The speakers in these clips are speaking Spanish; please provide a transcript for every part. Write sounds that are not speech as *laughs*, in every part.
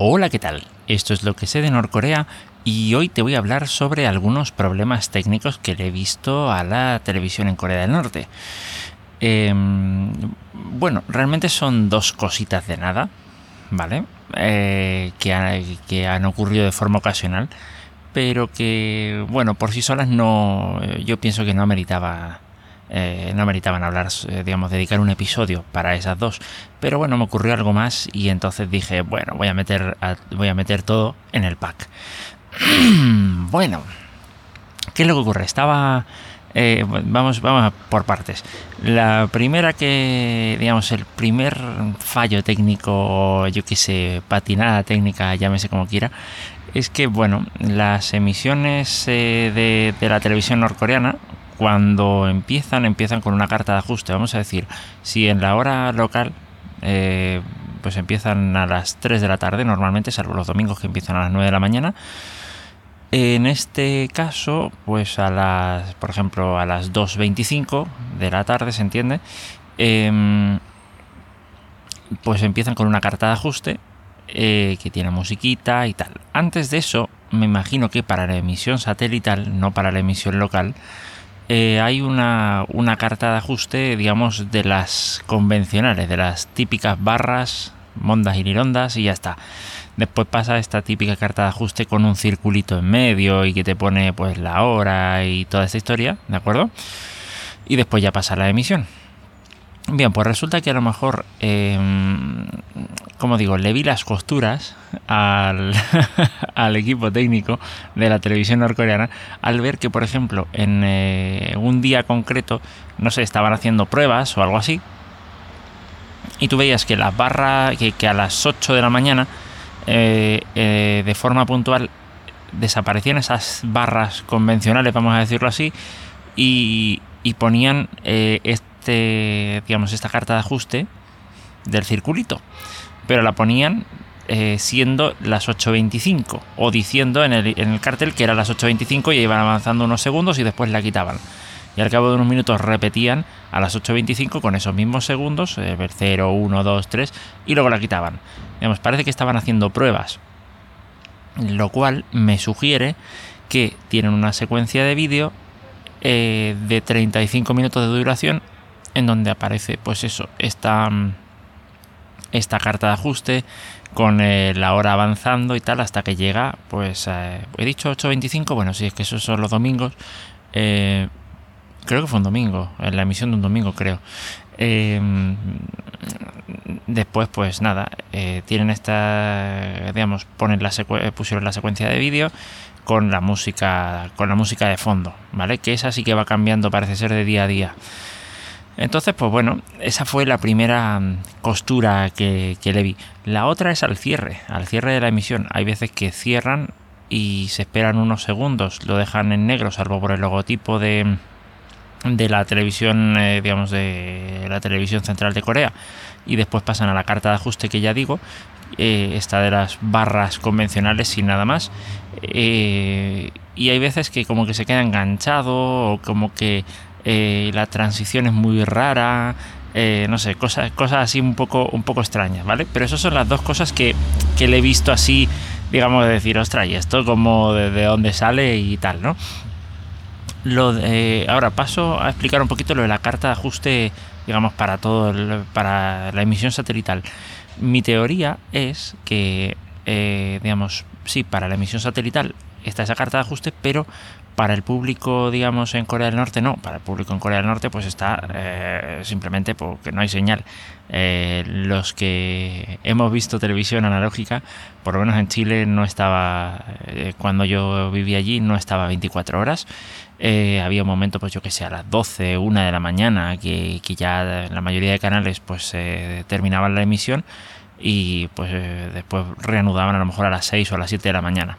Hola, ¿qué tal? Esto es lo que sé de Norcorea y hoy te voy a hablar sobre algunos problemas técnicos que le he visto a la televisión en Corea del Norte. Em, bueno, realmente son dos cositas de nada, ¿vale? Eh, que, que han ocurrido de forma ocasional, pero que, bueno, por sí solas no, yo pienso que no meritaba eh, no meritaban hablar, eh, digamos, dedicar un episodio para esas dos. Pero bueno, me ocurrió algo más y entonces dije, bueno, voy a meter, voy a meter todo en el pack. *clears throat* bueno, ¿qué es lo que ocurre? Estaba... Eh, vamos, vamos por partes. La primera que, digamos, el primer fallo técnico, yo que sé, patinada técnica, llámese como quiera, es que, bueno, las emisiones de, de la televisión norcoreana, cuando empiezan, empiezan con una carta de ajuste. Vamos a decir, si en la hora local, eh, pues empiezan a las 3 de la tarde, normalmente, salvo los domingos que empiezan a las 9 de la mañana. En este caso, pues a las, por ejemplo, a las 2.25 de la tarde, ¿se entiende? Em, pues empiezan con una carta de ajuste eh, que tiene musiquita y tal. Antes de eso, me imagino que para la emisión satelital, no para la emisión local, eh, hay una, carta de ajuste, digamos, de las convencionales, de las típicas barras, mondas y lirondas y ya está. Después pasa esta típica carta de ajuste con un circulito en medio y que te pone pues la hora y toda esta historia, ¿de acuerdo? Y después ya pasa la emisión. Bien, pues resulta que a lo mejor, em, como digo, le vi las costuras *laughs* al, equipo técnico de la televisión norcoreana al ver que, por ejemplo, en eh, un día concreto, no sé, estaban haciendo pruebas o algo así, y tú veías que las barras, que, a las 8 de la mañana, eh, eh, de forma puntual, desaparecían esas barras convencionales, vamos a decirlo así, y, y ponían este, digamos, esta carta de ajuste del circulito. Pero la ponían eh, siendo las 8.25 o diciendo en el, cartel que era las 8.25 y iban avanzando unos segundos y después la quitaban. Y al cabo de unos minutos repetían a las 8.25 con esos mismos segundos, 0, 1, 2, 3, y luego la quitaban. Digamos, parece que estaban haciendo pruebas. Lo cual me sugiere que tienen una secuencia de vídeo eh, de 35 minutos de duración en donde aparece pues eso, esta, esta carta de ajuste con eh, la hora avanzando y tal hasta que llega pues eh, he dicho 8.25 bueno si es que esos son los domingos creo que fue un domingo en la emisión de un domingo creo después pues nada tienen esta digamos ponen la pusieron la secuencia de vídeo con la música con la música de fondo, ¿vale? Que esa sí que va cambiando, parece ser de día a día. Entonces, pues bueno, esa fue la primera mm, costura que, le vi. La otra es al cierre, al cierre de la emisión. Hay veces que cierran y se esperan unos segundos, lo dejan en negro, salvo por el logotipo de, de la televisión, eh, digamos, de la televisión central de Corea. Y después pasan a la carta de ajuste que ya digo, eh, esta de las barras convencionales sin nada más. Eh, y hay veces que como que se queda enganchado o como que eh, la transición es muy rara. no sé, cosas, cosas así un poco, un poco extrañas, ¿vale? Pero esas son las dos cosas que, que le he visto así, digamos, de decir, ostras, y esto como de, dónde sale y tal, ¿no? Lo ahora paso a explicar un poquito lo de la carta de ajuste, digamos, para todo, para la emisión satelital. Mi teoría es que, eh, digamos, sí, para la emisión satelital está esa carta de ajuste, pero para el público, digamos, en Corea del Norte no. Para el público en Corea del Norte, pues está eh, simplemente porque no hay señal. Eh, los que hemos visto televisión analógica, por lo menos en Chile no estaba, cuando yo vivía allí, no estaba 24 horas. había un momento, pues yo que sé, a las 12, 1 de la mañana, que, que ya la mayoría de canales pues terminaban la emisión y pues eh, después reanudaban a lo mejor a las 6 o a las 7 de la mañana.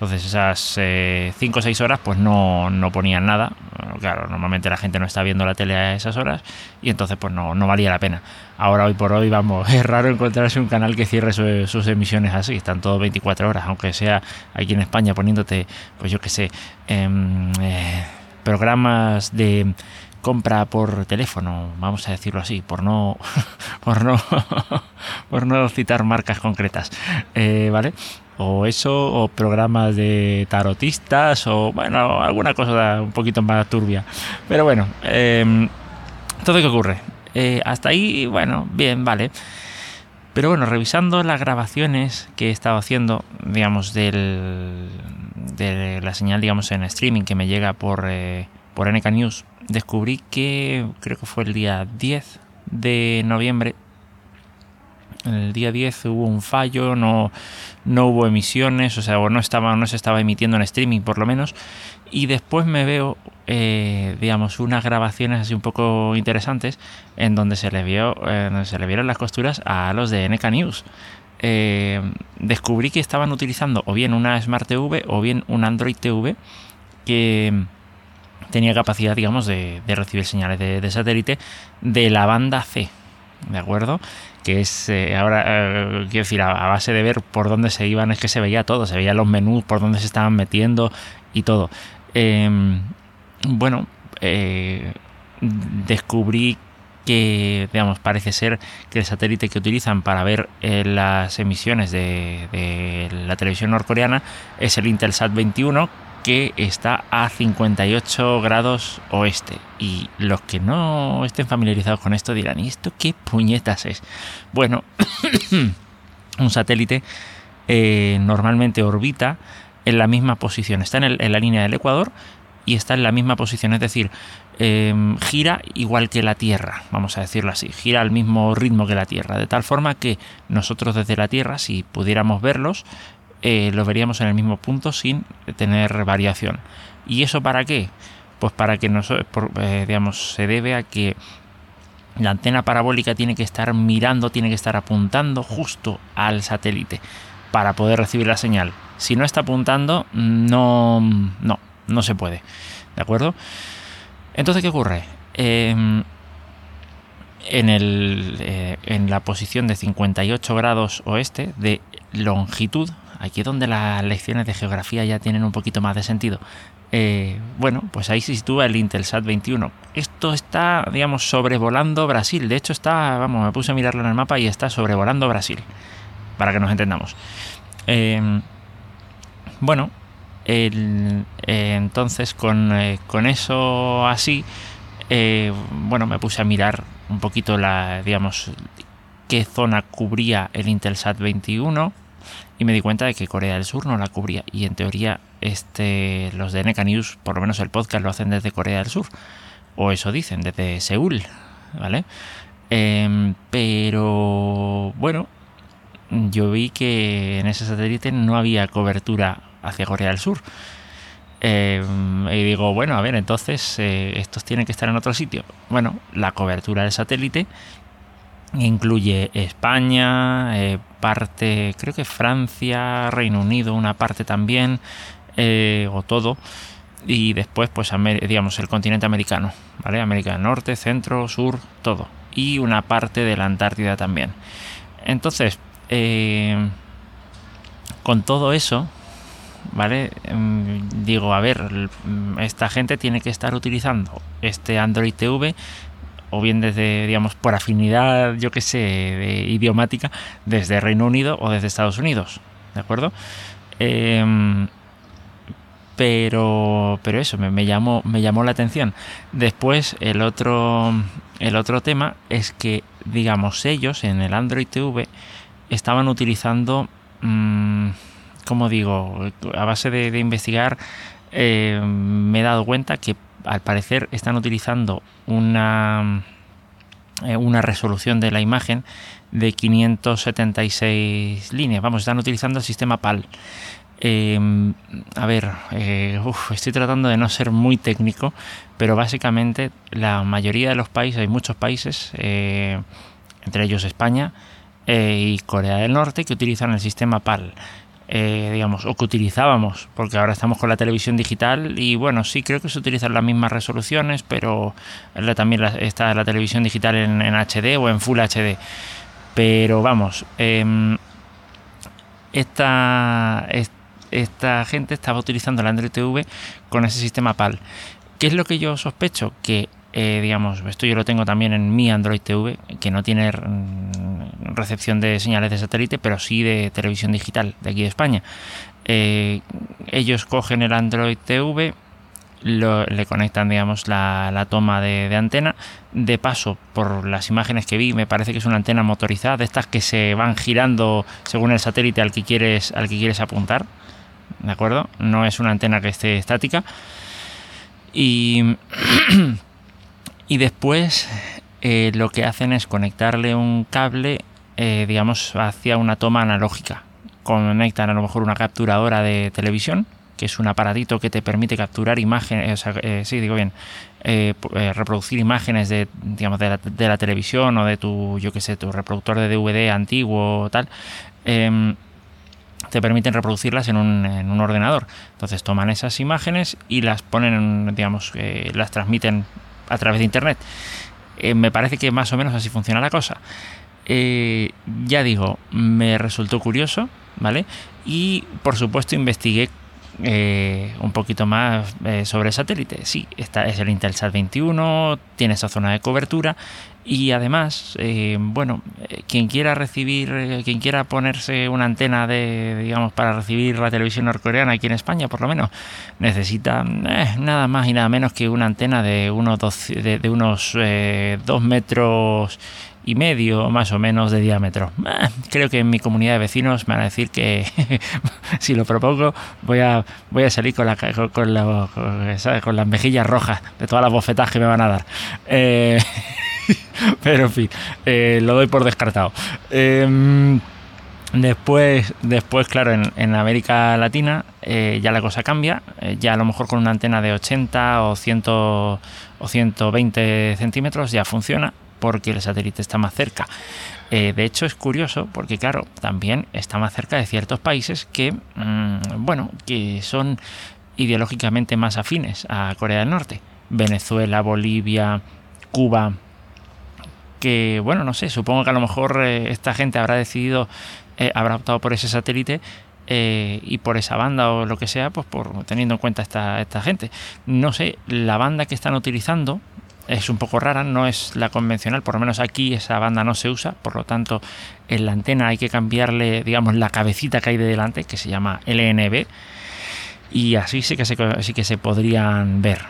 Entonces esas 5 eh, o 6 horas pues no, no, ponían nada. Claro, normalmente la gente no está viendo la tele a esas horas y entonces pues no, no valía la pena. Ahora hoy por hoy, vamos, *laughs* es raro encontrarse un canal que cierre sus emisiones así, están todos 24 horas, aunque sea aquí en España poniéndote, pues yo qué sé, em, eh, programas de compra por teléfono, vamos a decirlo así, por no, *laughs* por no, *laughs* por no citar marcas concretas, eh, ¿vale? O eso, o programas de tarotistas, o bueno, alguna cosa un poquito más turbia. Pero bueno, eh, todo qué ocurre. Eh, hasta ahí, bueno, bien, vale. Pero bueno, revisando las grabaciones que he estado haciendo, digamos, del, de la señal, digamos, en streaming que me llega por, eh, por NK News, descubrí que creo que fue el día 10 de noviembre. El día 10 hubo un fallo, no, no hubo emisiones, o sea, no, estaba, no se estaba emitiendo en streaming por lo menos. Y después me veo, eh, digamos, unas grabaciones así un poco interesantes en donde se le, vio, se le vieron las costuras a los de NK News. Eh, descubrí que estaban utilizando o bien una Smart TV o bien un Android TV que tenía capacidad, digamos, de, recibir señales de, satélite de la banda C, ¿de acuerdo? Que es, eh, ahora, eh, quiero decir, a, base de ver por dónde se iban, es que se veía todo, se veían los menús, por dónde se estaban metiendo y todo. Em, bueno, eh, descubrí que, digamos, parece ser que el satélite que utilizan para ver las emisiones de, de la televisión norcoreana es el Intelsat 21, que está a 58 grados oeste. Y los que no estén familiarizados con esto dirán, ¿y esto qué puñetas es? Bueno, *coughs* un satélite eh, normalmente orbita en la misma posición, está en, la línea del Ecuador y está en la misma posición, es decir, em, gira igual que la Tierra, vamos a decirlo así, gira al mismo ritmo que la Tierra, de tal forma que nosotros desde la Tierra, si pudiéramos verlos, eh, lo veríamos en el mismo punto sin tener variación. ¿Y eso para qué? Pues para que nos, eh, digamos, se debe a que la antena parabólica tiene que estar mirando, tiene que estar apuntando justo al satélite para poder recibir la señal. Si no está apuntando, no, no, no se puede. ¿De acuerdo? Entonces, ¿qué ocurre? Em, en, el, eh, en la posición de 58 grados oeste de longitud, Aquí es donde las lecciones de geografía ya tienen un poquito más de sentido. Eh, bueno, pues ahí se sitúa el Intelsat 21. Esto está, digamos, sobrevolando Brasil. De hecho, está, vamos, me puse a mirarlo en el mapa y está sobrevolando Brasil. Para que nos entendamos. Em, bueno, eh, entonces con, eh, con, eso así, bueno, me puse a mirar un poquito la, digamos, qué zona cubría el Intelsat 21 y me di cuenta de que Corea del Sur no la cubría y en teoría este los de NK News, por lo menos el podcast lo hacen desde Corea del Sur o eso dicen desde Seúl, ¿vale? Em, pero bueno, yo vi que en ese satélite no había cobertura hacia Corea del Sur. Em, y digo, bueno, a ver, entonces eh, estos tienen que estar en otro sitio. Bueno, la cobertura del satélite incluye España, eh, parte, creo que Francia, Reino Unido, una parte también, eh, o todo, y después, pues, digamos, el continente americano, ¿vale? América del Norte, Centro, Sur, todo, y una parte de la Antártida también. Entonces, eh, con todo eso, ¿vale? Mm, digo, a ver, esta gente tiene que estar utilizando este Android TV o bien desde, digamos, por afinidad, yo que sé, de idiomática, desde Reino Unido o desde Estados Unidos, ¿de acuerdo? Em, pero, pero eso me, llamó, me llamó la atención. Después, el otro, el otro tema es que, digamos, ellos en el Android TV estaban utilizando, mm, como digo, a base de, investigar, eh, me he dado cuenta que al parecer están utilizando una, eh, una resolución de la imagen de 576 líneas. Vamos, están utilizando el sistema PAL. Em, a ver, eh, estoy tratando de no ser muy técnico, pero básicamente la mayoría de los países, hay muchos países, eh, entre ellos España y Corea del Norte, que utilizan el sistema PAL. Eh, digamos, o que utilizábamos, porque ahora estamos con la televisión digital y bueno, sí creo que se utilizan las mismas resoluciones, pero también está la televisión digital en, HD o en Full HD. Pero vamos, em, esta, esta gente estaba utilizando el Android TV con ese sistema PAL. ¿Qué es lo que yo sospecho? Que eh, digamos, esto yo lo tengo también en mi Android TV, que no tiene recepción de señales de satélite, pero sí de televisión digital de aquí de España. Eh, ellos cogen el Android TV, le conectan, digamos, la, toma de, antena. De paso, por las imágenes que vi, me parece que es una antena motorizada, de estas que se van girando según el satélite al que quieres, al que quieres apuntar. ¿De acuerdo? No es una antena que esté estática. Y *clears throat* y después eh, lo que hacen es conectarle un cable, eh, digamos, hacia una toma analógica. Conectan a lo mejor una capturadora de televisión, que es un aparatito que te permite capturar imágenes, eh, sí, digo bien, reproducir imágenes de, digamos, de la, televisión o de tu, yo qué sé, tu reproductor de DVD antiguo o tal. Em, te permiten reproducirlas en un, en un, ordenador. Entonces toman esas imágenes y las ponen, digamos, las transmiten a través de Internet. Eh, me parece que más o menos así funciona la cosa. Eh, ya digo, me resultó curioso, ¿vale? Y por supuesto investigué eh, un poquito más sobre el satélite. Sí, esta es el Intelsat 21, tiene esa zona de cobertura y además, eh, bueno, eh, quien quiera recibir, eh, quien quiera ponerse una antena de, digamos, para recibir la televisión norcoreana aquí en España, por lo menos, necesita nada más y nada menos que una antena de unos dos, de, unos dos metros y medio más o menos de diámetro. creo que en mi comunidad de vecinos me van a decir que *laughs* si lo propongo voy a voy a salir con la las mejillas rojas de todas las bofetas que me van a dar. *laughs* Pero en fin, eh, lo doy por descartado. Em, después, después, claro, en, América Latina eh, ya la cosa cambia. Eh, ya a lo mejor con una antena de 80 o, 100, o 120 centímetros ya funciona porque el satélite está más cerca. de hecho, es curioso porque, claro, también está más cerca de ciertos países que, mm, bueno, que son ideológicamente más afines a Corea del Norte. Venezuela, Bolivia, Cuba, que, bueno, no sé, supongo que a lo mejor eh, esta gente habrá decidido, eh, habrá optado por ese satélite eh, y por esa banda o lo que sea, pues por teniendo en cuenta esta, esta gente. No sé, la banda que están utilizando es un poco rara, no es la convencional, por lo menos aquí esa banda no se usa, por lo tanto en la antena hay que cambiarle, digamos, la cabecita que hay de delante, que se llama LNB, y así sí que se, sí que se podrían ver.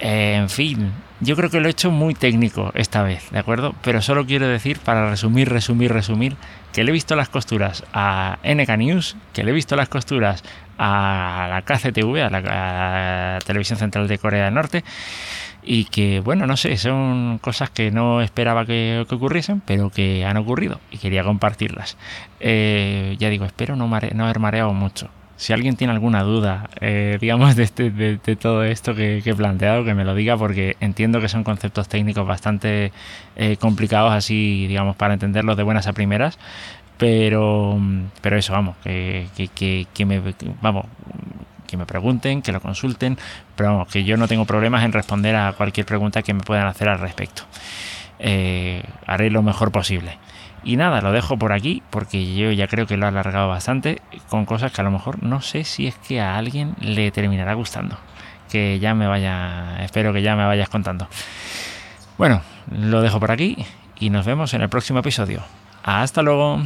en fin, yo creo que lo he hecho muy técnico esta vez, ¿de acuerdo? Pero solo quiero decir, para resumir, resumir, resumir, que le he visto las costuras a NK News, que le he visto las costuras a la KCTV, a la, Televisión Central de Corea del Norte, y que, bueno, no sé, son cosas que no esperaba que, ocurriesen, pero que han ocurrido y quería compartirlas. Eh, ya digo, espero no, no haber mareado mucho si alguien tiene alguna duda, eh, digamos, de, este, de, todo esto que, he planteado, que me lo diga, porque entiendo que son conceptos técnicos bastante eh, complicados, así, digamos, para entenderlos de buenas a primeras. Pero, pero eso, vamos, que, que, me, vamos, que me pregunten, que lo consulten, pero vamos, que yo no tengo problemas en responder a cualquier pregunta que me puedan hacer al respecto. Eh, haré lo mejor posible. Y nada, lo dejo por aquí porque yo ya creo que lo he alargado bastante con cosas que a lo mejor no sé si es que a alguien le terminará gustando. Que ya me vaya, espero que ya me vayas contando. Bueno, lo dejo por aquí y nos vemos en el próximo episodio. Hasta luego.